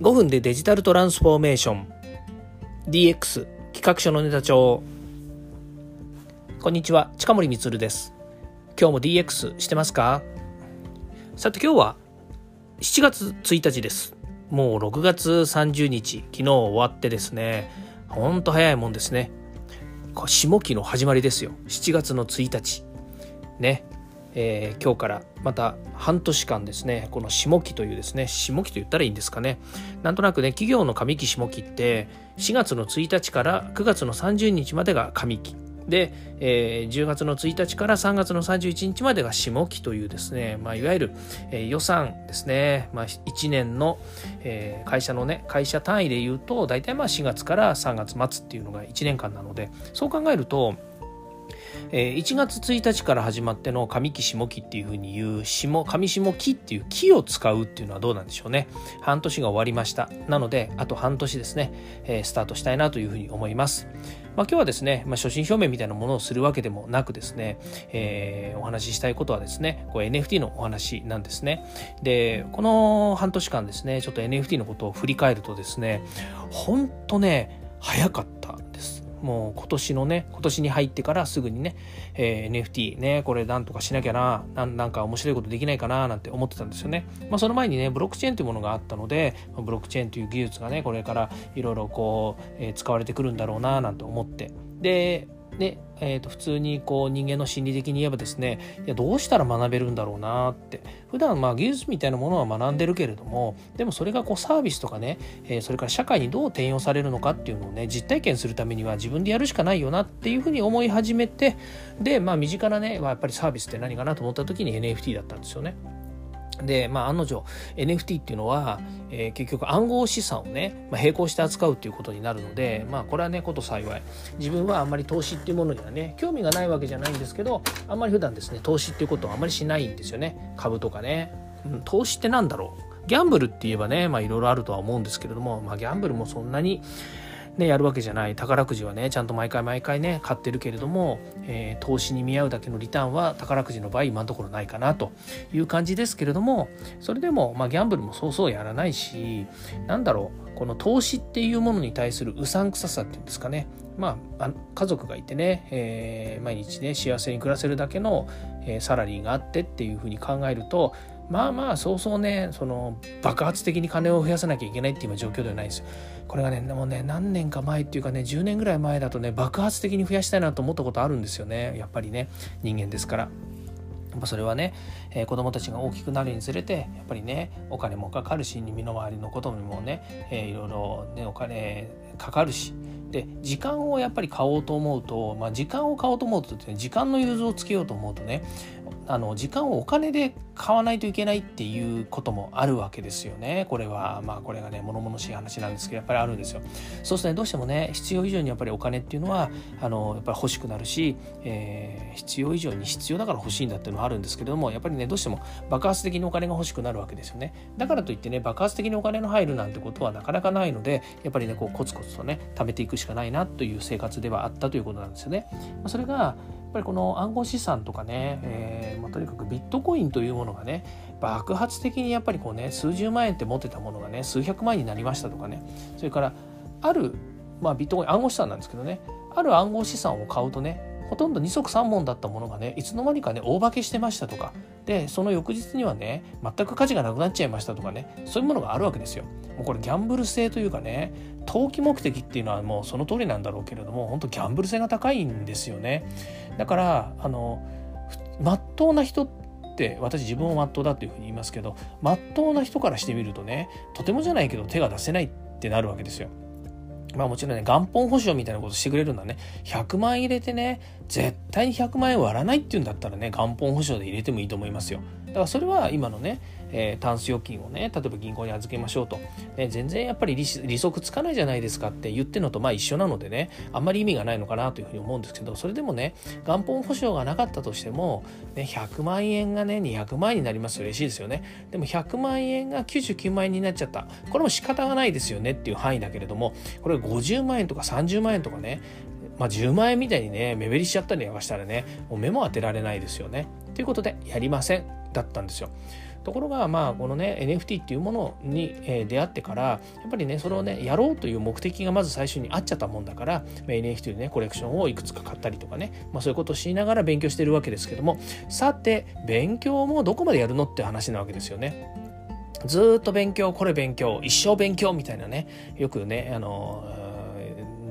5分でデジタルトランスフォーメーション。DX 企画書のネタ帳。こんにちは近森光です。今日も DX してますか？さて今日は7月1日です。もう6月30日昨日終わってですね。ほんと早いもんですね。下期の始まりですよ。7月の1日。ね。えー、今日からまた半年間ですねこの下期というですね下期と言ったらいいんですかね。なんとなくね企業の上期下期って4月の1日から9月の30日までが上期。で、えー、10月の1日から3月の31日までが下期というですね、まあ、いわゆる、えー、予算ですね、まあ、1年の、えー、会社のね会社単位で言うと大体まあ4月から3月末っていうのが1年間なのでそう考えるとえー、1月1日から始まっての上期下期っていうふうに言う下上下期っていう期を使うっていうのはどうなんでしょうね半年が終わりましたなのであと半年ですね、えー、スタートしたいなというふうに思いますまあ、今日はですね、まあ、初心表明みたいなものをするわけでもなくですね、えー、お話ししたいことはですね、こう NFT のお話なんですね。で、この半年間ですね、ちょっと NFT のことを振り返るとですね、ほんとね、早かったんです。もう今年のね、今年に入ってからすぐにね、えー、NFT ね、これなんとかしなきゃな、なんか面白いことできないかな、なんて思ってたんですよね。まあその前にね、ブロックチェーンというものがあったので、ブロックチェーンという技術がね、これからいろいろこう、えー、使われてくるんだろうな、なんて思って。で、で、えー、と普通にこう人間の心理的に言えばですねいやどうしたら学べるんだろうなって普段まあ技術みたいなものは学んでるけれどもでもそれがこうサービスとかね、えー、それから社会にどう転用されるのかっていうのをね実体験するためには自分でやるしかないよなっていうふうに思い始めてでまあ身近なね、やっぱりサービスって何かなと思った時に NFT だったんですよね。で、まあ、案の定 NFT っていうのは、えー、結局暗号資産をね、まあ、並行して扱うっていうことになるので、まあ、これはねこと幸い自分はあんまり投資っていうものにはね興味がないわけじゃないんですけどあんまり普段ですね投資っていうことをあんまりしないんですよね株とかね、うん、投資って何だろう？ギャンブルって言えばねまあいろいろあるとは思うんですけれども、まあ、ギャンブルもそんなにね、やるわけじゃない。宝くじはねちゃんと毎回毎回ね買ってるけれども、えー、投資に見合うだけのリターンは宝くじの場合今のところないかなという感じですけれどもそれでも、まあ、ギャンブルもそうそうやらないしなんだろうこの投資っていうものに対するうさんくささっていうんですかね。まあ、家族がいてね、えー、毎日ね幸せに暮らせるだけの、えー、サラリーがあってっていうふうに考えるとまあまあそうそうねその爆発的に金を増やさなきゃいけないっていう状況ではないです。よこれがねもうね何年か前っていうかね10年ぐらい前だとね爆発的に増やしたいなと思ったことあるんですよね。やっぱりね人間ですから。やっぱそれはね、えー、子供たちが大きくなるにつれてやっぱりねお金もかかるし身の回りのことにもね、えー、いろいろねお金かかるし。で時間をやっぱり買おうと思うと、まあ、時間を買おうと思うと、ね、時間の融通をつけようと思うとねあの時間をお金で買わないといけないっていうこともあるわけですよね。これはまあこれがね物々しい話なんですけどやっぱりあるんですよ。そうするとねどうしてもね必要以上にやっぱりお金っていうのはあのやっぱり欲しくなるし、えー、必要以上に必要だから欲しいんだっていうのはあるんですけれどもやっぱりねどうしても爆発的にお金が欲しくなるわけですよね。だからといってね爆発的にお金の入るなんてことはなかなかないのでやっぱりねこうコツコツとね貯めていくしかないなという生活ではあったということなんですよね、ま、それがやっぱりこの暗号資産とかね、えーまあ、とにかくビットコインというものがね爆発的にやっぱりこうね数十万円って持ってたものがね数百万円になりましたとかねそれからある、まあ、ビットコイン暗号資産なんですけどねある暗号資産を買うとねほとんど二足三本だったものがねいつの間にかね大化けしてましたとかでその翌日にはね全く価値がなくなっちゃいましたとかねそういうものがあるわけですよ。もうこれギャンブル性というかね投機目的っていうのはもうその通りなんだろうけれども本当ギャンブル性が高いんですよね。だからあのまっとうな人って私自分をまっとうだっていうふうに言いますけどまっとうな人からしてみるとねとてもじゃないけど手が出せないってなるわけですよ。まあもちろんね、元本保証みたいなことしてくれるのはね、100万入れてね、絶対に100万円割らないっていうんだったらね、元本保証で入れてもいいと思いますよ。だからそれは今のね、えー、タンス預金をね例えば銀行に預けましょうと、ね、全然やっぱり利息つかないじゃないですかって言ってるのとまあ一緒なのでねあんまり意味がないのかなというふうに思うんですけどそれでもね元本保証がなかったとしても、ね、100万円がね200万円になりますと嬉しいですよね。でも100万円が99万円になっちゃった。これも仕方がないですよねっていう範囲だけれどもこれ50万円とか30万円とかねまあ、10万円みたいにね目減りしちゃったりなんかしたらねもう目も当てられないですよね。ということでやりませんだったんですよ。ところがまあこのね NFT っていうものに、出会ってからやっぱりねそれをねやろうという目的がまず最初にあっちゃったもんだから、NFT のねコレクションをいくつか買ったりとかね、まあ、そういうことをしながら勉強してるわけですけどもさて勉強もどこまでやるのって話なわけですよね。ずっと勉強これ勉強一生勉強みたいなねよくねあの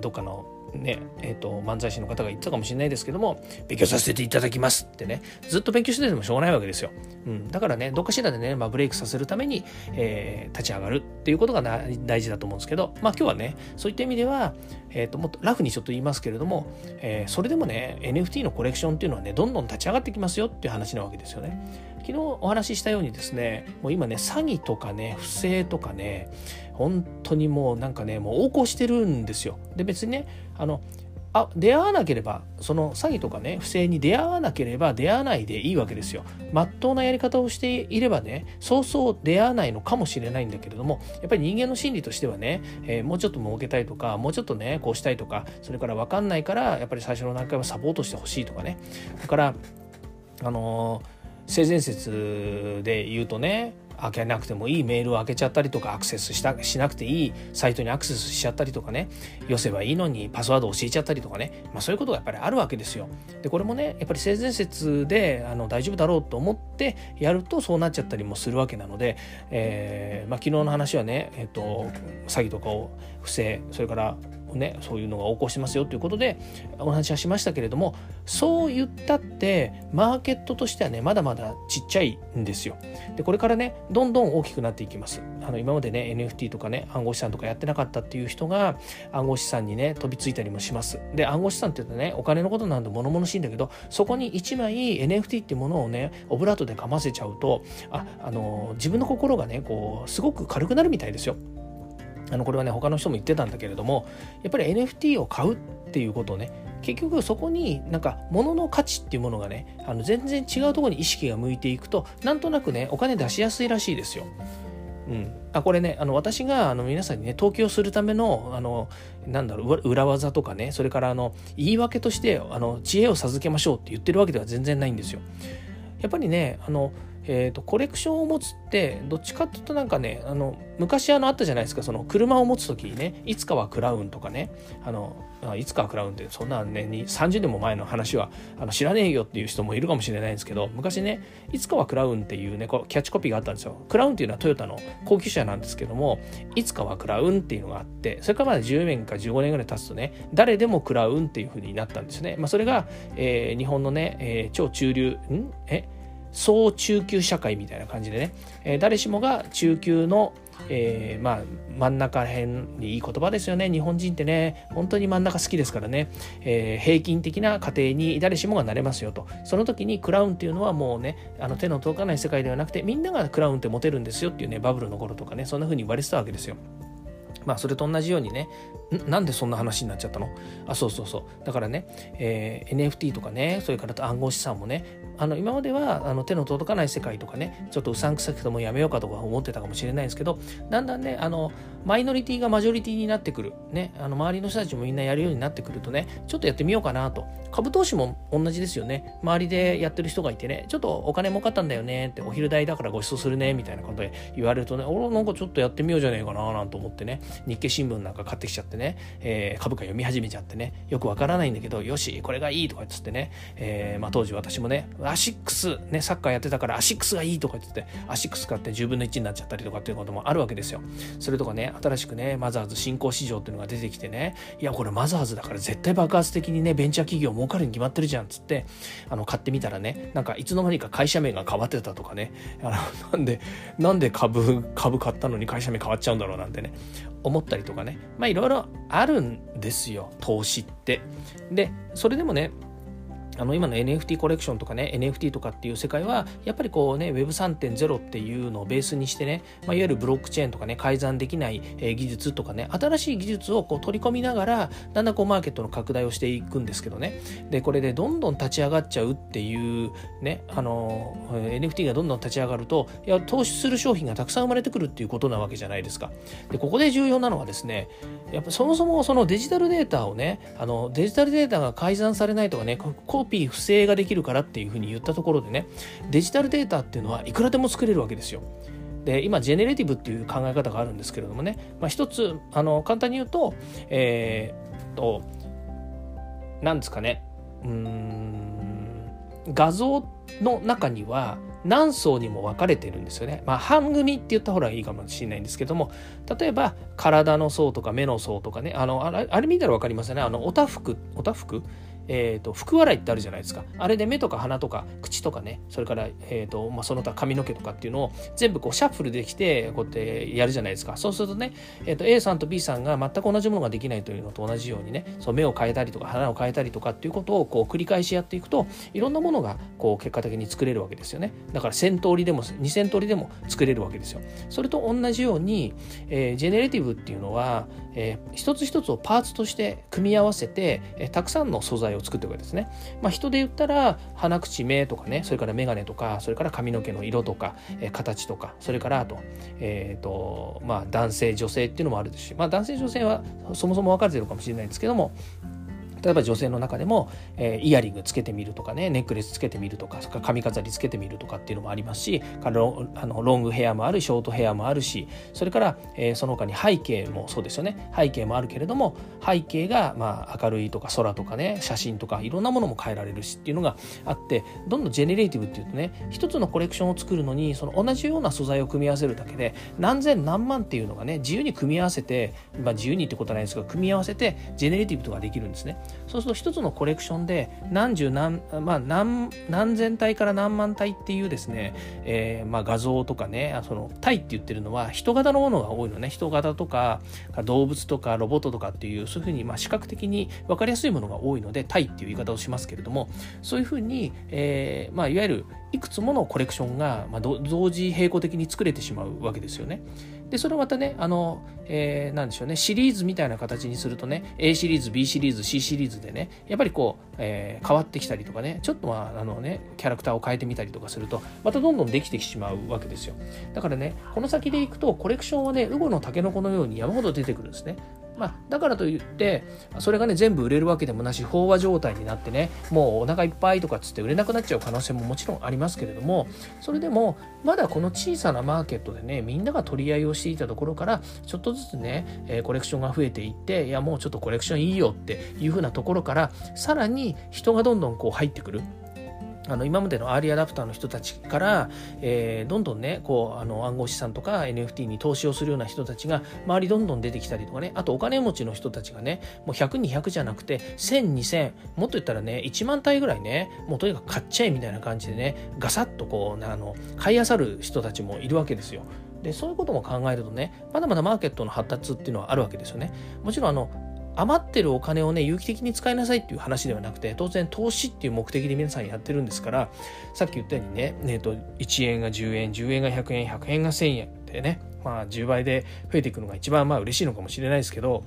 どっかのねえーと、漫才師の方が言ってたかもしれないですけども勉強させていただきますってねずっと勉強しててもしょうがないわけですよ、うん、だからねどっかしらでね、まあ、ブレイクさせるために、えー、立ち上がるっていうことが大事だと思うんですけどまあ今日はねそういった意味では、えーと、もっとラフにちょっと言いますけれども、えー、それでもね NFT のコレクションっていうのはねどんどん立ち上がってきますよっていう話なわけですよね。昨日お話ししたようにですねもう今ね詐欺とかね不正とかね本当にもうなんかねもう横行してるんですよで別にねあのあ出会わなければその詐欺とかね不正に出会わなければ出会わないでいいわけですよ。まっとうなやり方をしていればねそうそう出会わないのかもしれないんだけれどもやっぱり人間の心理としてはね、えー、もうちょっと儲けたいとかもうちょっとねこうしたいとかそれから分かんないからやっぱり最初の段階はサポートしてほしいとかねだからあのー、性善説で言うとね開けなくてもいいメールを開けちゃったりとかアクセスしたしなくていいサイトにアクセスしちゃったりとかね寄せばいいのにパスワード教えちゃったりとかね、まあ、そういうことがやっぱりあるわけですよ。でこれもねやっぱり性善説であの大丈夫だろうと思ってやるとそうなっちゃったりもするわけなので、えーまあ、昨日の話はね、えーと詐欺とかを不正それからね、そういうのが横行しますよということでお話はしましたけれどもそう言ったってマーケットとしてはねまだまだちっちゃいんですよ。でこれからねどんどん大きくなっていきます。あの今までね NFT とかね暗号資産とかやってなかったっていう人が暗号資産にね飛びついたりもします。で暗号資産って言うとねお金のことなんで物々しいんだけどそこに1枚 NFT っていうものをねオブラートでかませちゃうとああの自分の心がねこうすごく軽くなるみたいですよ。あのこれはね他の人も言ってたんだけれどもやっぱり NFT を買うっていうことをね結局そこになんか物の価値っていうものがねあの全然違うとこに意識が向いていくとなんとなくねお金出しやすいらしいですよ。うん、あこれねあの私があの皆さんにね投機をするためのあのなんだろう裏技とかねそれからあの言い訳としてあの知恵を授けましょうって言ってるわけでは全然ないんですよ。やっぱりねあのえーと、コレクションを持つってどっちかっていうとなんかねあの昔あのあったじゃないですかその車を持つ時にねいつかはクラウンとかねあのいつかはクラウンってそんなね30年も前の話はあの知らねえよっていう人もいるかもしれないんですけど昔ねいつかはクラウンっていうねこうキャッチコピーがあったんですよ。クラウンっていうのはトヨタの高級車なんですけどもいつかはクラウンっていうのがあってそれからまだ10年か15年ぐらい経つとね誰でもクラウンっていうふうになったんですね、まあ、それが、えー、日本のね、えー、超中流ん？え？総中級社会みたいな感じでね、えー、誰しもが中級の、えー、まあ真ん中辺にいい言葉ですよね。日本人ってね本当に真ん中好きですからね、えー、平均的な家庭に誰しもがなれますよと。その時にクラウンっていうのはもうねあの手の届かない世界ではなくてみんながクラウンって持てるんですよっていうねバブルの頃とかねそんな風に言われてたわけですよ。まあそれと同じようにねなんでそんな話になっちゃったの？あそうそうそう。だからね、えー、NFT とかねそれから暗号資産もねあの今まではあの手の届かない世界とかねちょっとうさんくさくてもやめようかとか思ってたかもしれないですけどだんだんねあのマイノリティがマジョリティになってくる、ね、あの周りの人たちもみんなやるようになってくるとねちょっとやってみようかなと。株投資も同じですよね。周りでやってる人がいてねちょっとお金儲かったんだよねってお昼代だからご馳走するねみたいなことで言われるとね俺なんかちょっとやってみようじゃねえかななんて思ってね日経新聞なんか買ってきちゃってね、えー、株価読み始めちゃってねよくわからないんだけどよしこれがいいとか言ってね、えーまあ、当時私もねアシックスね、サッカーやってたからアシックスがいいとか言ってて、アシックス買って10分の1になっちゃったりとかっていうこともあるわけですよ。それとかね、新しくね、マザーズ新興市場っていうのが出てきてね、いや、これマザーズだから絶対爆発的にね、ベンチャー企業儲かるに決まってるじゃんっつって、あの、買ってみたらね、なんかいつの間にか会社名が変わってたとかね、あのなんで、なんで株、株買ったのに会社名変わっちゃうんだろうなんてね、思ったりとかね、まあいろいろあるんですよ、投資って。で、それでもね、あの今の NFT コレクションとかね NFT とかっていう世界はやっぱりこうね Web3.0 っていうのをベースにしてね、まあ、いわゆるブロックチェーンとかね改ざんできない、え技術とかね新しい技術をこう取り込みながらだんだんこうマーケットの拡大をしていくんですけどね。でこれでどんどん立ち上がっちゃうっていうねあの NFT がどんどん立ち上がるといや投資する商品がたくさん生まれてくるっていうことなわけじゃないですか。でここで重要なのはですねやっぱそもそもそのデジタルデータをねあのデジタルデータが改ざんされないとかねこピー不正ができるからっていうふうに言ったところでねデジタルデータっていうのはいくらでも作れるわけですよ。で今ジェネレティブっていう考え方があるんですけれどもね、まあ、一つあの簡単に言うとえー、っと何ですかねうん画像の中には何層にも分かれてるんですよね。まあ半組って言った方がいいかもしれないんですけども例えば体の層とか目の層とかねあのあれ見たら分かりますよねあのおたふくおたふくえーと、福笑いってあるじゃないですか。あれで目とか鼻とか口とかねそれから、えーとまあ、その他髪の毛とかっていうのを全部こうシャッフルできてこうやってやるじゃないですか。そうするとね、えーと、A さんと B さんが全く同じものができないというのと同じようにねそう目を変えたりとか鼻を変えたりとかっていうことをこう繰り返しやっていくといろんなものがこう結果的に作れるわけですよね。だから1000通りでも2000通りでも作れるわけですよ。それと同じように、えー、ジェネレティブっていうのは、えー、一つ一つをパーツとして組み合わせて、えー、たくさんの素材を作っていくわけですね。まあ、人で言ったら鼻口目とかねそれから眼鏡とかそれから髪の毛の色とか、えー、形とかそれからあと,、えーとまあ、男性女性っていうのもあるですし、まあ、男性女性はそもそも分かれてるかもしれないんですけども例えば女性の中でも、えー、イヤリングつけてみるとかねネックレスつけてみるとか髪飾りつけてみるとかっていうのもありますしロあのロングヘアもあるショートヘアもあるしそれから、えー、その他に背景もそうですよね背景もあるけれども背景が、まあ、明るいとか空とかね写真とかいろんなものも変えられるしっていうのがあってどんどん generative っていうとね一つのコレクションを作るのにその同じような素材を組み合わせるだけで何千何万っていうのがね自由に組み合わせて、まあ、自由にってことはないですけど組み合わせて generative とかできるんですね。そうすると一つのコレクションで何十何,、まあ何、何千体から何万体っていうですね、えー、まあ画像とかねその体って言ってるのは人型のものが多いのね人型とか動物とかロボットとかっていうそういうふうにまあ視覚的に分かりやすいものが多いので体っていう言い方をしますけれどもそういうふうに、えーまあ、いわゆるいくつものコレクションが、まあ、同時並行的に作れてしまうわけですよね。でそれをまたねあの、えー、なんでしょうねシリーズみたいな形にするとね A シリーズ B シリーズ C シリーズでねやっぱりこう、えー、変わってきたりとかねちょっとまああのねキャラクターを変えてみたりとかするとまたどんどんできてしまうわけですよ。だからねこの先でいくとコレクションはねウゴのタケノコのように山ほど出てくるんですね。まあ、だからといってそれがね全部売れるわけでもなし飽和状態になってねもうお腹いっぱいとかっつって売れなくなっちゃう可能性ももちろんありますけれどもそれでもまだこの小さなマーケットでねみんなが取り合いをしていたところからちょっとずつね、え、コレクションが増えていっていやもうちょっとコレクションいいよっていう風なところからさらに人がどんどんこう入ってくる。あの今までのアーリーアダプターの人たちから、えー、どんどんねこうあの暗号資産とか NFT に投資をするような人たちが周りどんどん出てきたりとかねあとお金持ちの人たちがねもう100200じゃなくて10002000もっと言ったらね1万体ぐらいねもうとにかく買っちゃえみたいな感じでねガサッとこうあの買いあさる人たちもいるわけですよ。でそういうことも考えるとねまだまだマーケットの発達っていうのはあるわけですよね。もちろんあの余ってるお金をね有機的に使いなさいっていう話ではなくて当然投資っていう目的で皆さんやってるんですからさっき言ったようにね、えー、と1円が10円10円が100円100円が1000円でねまあ10倍で増えていくのが一番まあ嬉しいのかもしれないですけど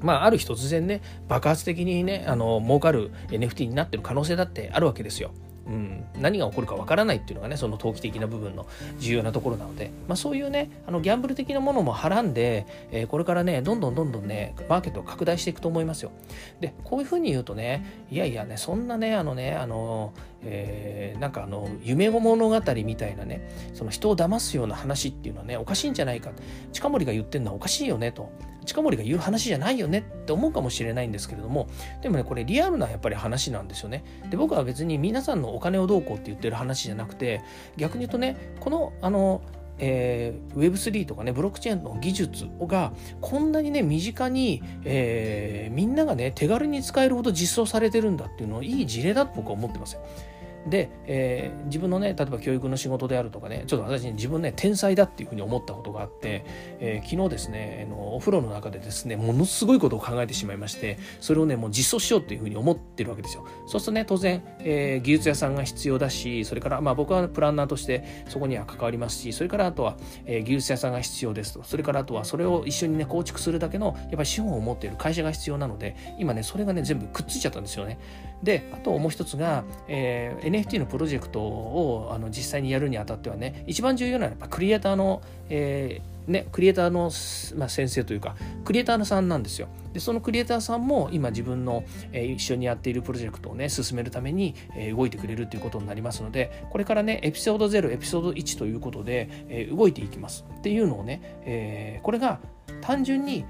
まあ、ある日突然ね爆発的にねあの儲かる NFT になってる可能性だってあるわけですよ。うん、何が起こるかわからないっていうのがねその投機的な部分の重要なところなので、まあ、そういうねあのギャンブル的なものもはらんで、えー、これからねどんどんどんどんねマーケットを拡大していくと思いますよ。でこういうふうに言うとねいやいやねそんなねあのねあの、えー、なんかあの夢物語みたいなねその人を騙すような話っていうのはねおかしいんじゃないか。近森が言ってるのはおかしいよねと。近森が言う話じゃないよねって思うかもしれないんですけれどもでもねこれリアルなやっぱり話なんですよねで僕は別に皆さんのお金をどうこうって言ってる話じゃなくて逆に言うとねこのあのえー、Web3 とかねブロックチェーンの技術がこんなにね身近に、えー、みんながね手軽に使えるほど実装されてるんだっていうのはいい事例だと僕は思ってますよ。で、えー、自分のね例えば教育の仕事であるとかねちょっと私自分ね天才だっていうふうに思ったことがあって、えー、昨日ですねあのお風呂の中でですねものすごいことを考えてしまいましてそれをねもう実装しようっていうふうに思ってるわけですよ。そうするとね当然、えー、技術屋さんが必要だしそれからまあ僕はプランナーとしてそこには関わりますしそれからあとは、えー、技術屋さんが必要ですと。それからあとはそれを一緒にね構築するだけのやっぱり資本を持っている会社が必要なので今ねそれがね全部くっついちゃったんですよね。であともう一つが、えー、NFT のプロジェクトをあの実際にやるにあたってはね一番重要なのはやっぱクリエイターの、えーね、クリエイターの、まあ、先生というかクリエイターさんなんですよ。でそのクリエイターさんも今自分の、えー、一緒にやっているプロジェクトをね進めるために、えー、動いてくれるということになりますのでこれからねエピソード0エピソード1ということで、えー、動いていきます。っていうのをね、えー、これが単純に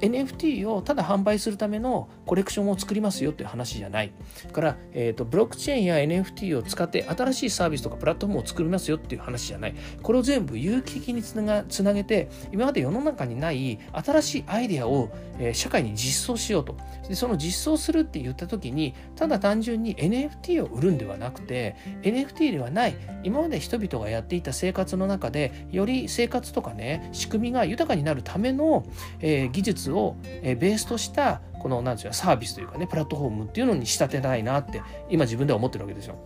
NFT をただ販売するためのコレクションを作りますよっていう話じゃない。から、えーと、ブロックチェーンや NFT を使って新しいサービスとかプラットフォームを作りますよっていう話じゃない。これを全部有機的につながつなげて、今まで世の中にない新しいアイデアを、えー、社会に実装しようと。でその実装するって言った時に、ただ単純に NFT を売るんではなくて、NFT ではない、今まで人々がやっていた生活の中で、より生活とかね、仕組みが豊かになるための、えー、技術を、えベースとしたこの何て言うサービスというかねプラットフォームっていうのに仕立てたいなって今自分では思ってるわけですよ。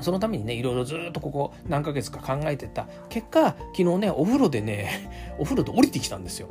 そのためにね、いろいろずっとここ何ヶ月か考えてた結果、昨日ね、お風呂でね、お風呂で降りてきたんですよ。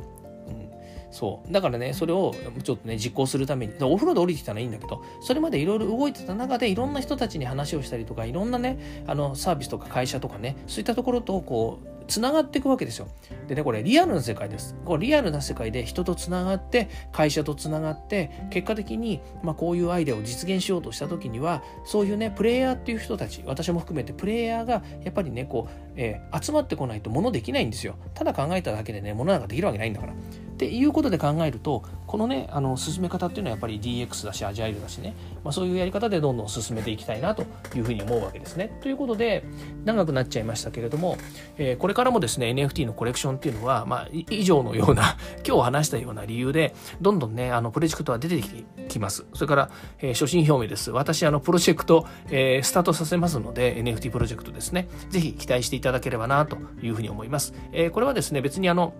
そう。だからね、それをちょっとね、実行するために、お風呂で降りてきたらいいんだけど、それまでいろいろ動いてた中で、いろんな人たちに話をしたりとか、いろんなね、あの、サービスとか会社とかね、そういったところと、こう、つながっていくわけですよ。でね、これリアルな世界です。これリアルな世界で人とつながって、会社とつながって、結果的に、まあ、こういうアイデアを実現しようとした時には、そういうね、プレイヤーっていう人たち、私も含めてプレイヤーがやっぱりね、こう、えー、集まってこないと物できないんですよ。ただ考えただけでね、物なんかできるわけないんだから。っていうことで考えるとこのねあの進め方っていうのはやっぱり DX だしアジャイルだしね、まあ、そういうやり方でどんどん進めていきたいなというふうに思うわけですね。ということで長くなっちゃいましたけれども、えー、これからもですね NFT のコレクションっていうのは、まあ、以上のような 今日話したような理由でどんどんねあのプロジェクトは出てきます。それから、えー、初心表明です。私あのプロジェクト、えー、スタートさせますので NFT プロジェクトですね。ぜひ期待していただければなというふうに思います。え、これはですね別にあの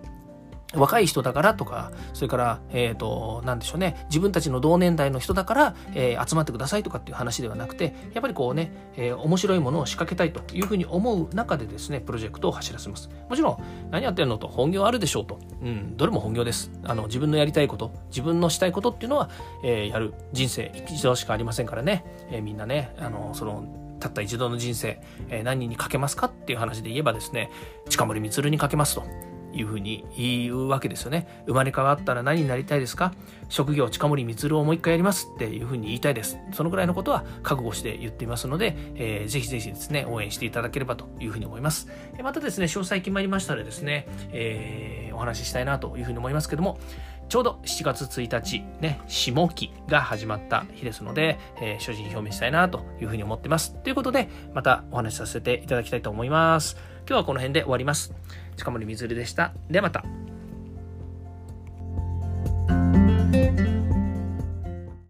若い人だからとか、それから、えっ、ー、と、なんでしょうね、自分たちの同年代の人だから、えー、集まってくださいとかっていう話ではなくて、やっぱりこうね、えー、面白いものを仕掛けたいというふうに思う中でですね、プロジェクトを走らせます。もちろん、何やってんのと本業あるでしょうと。うん、どれも本業です。あの、自分のやりたいこと、自分のしたいことっていうのは、えやる人生一度しかありませんからね、えみんなね、あの、その、たった一度の人生、え何人にかけますかっていう話で言えばですね、近森光にかけますと。いうふうに言うわけですよね。生まれ変わったら何になりたいですか？職業近森光をもう一回やりますっていうふうに言いたいです。そのぐらいのことは覚悟して言っていますので、えー、ぜひぜひですね、応援していただければというふうに思います。またですね、詳細決まりましたらですね、えー、お話ししたいなというふうに思いますけども、ちょうど7月1日、ね、下期が始まった日ですので、えー、所持表明したいなというふうに思ってます。ということで、またお話しさせていただきたいと思います。今日はこの辺で終わります。近森みずるでした。ではまた。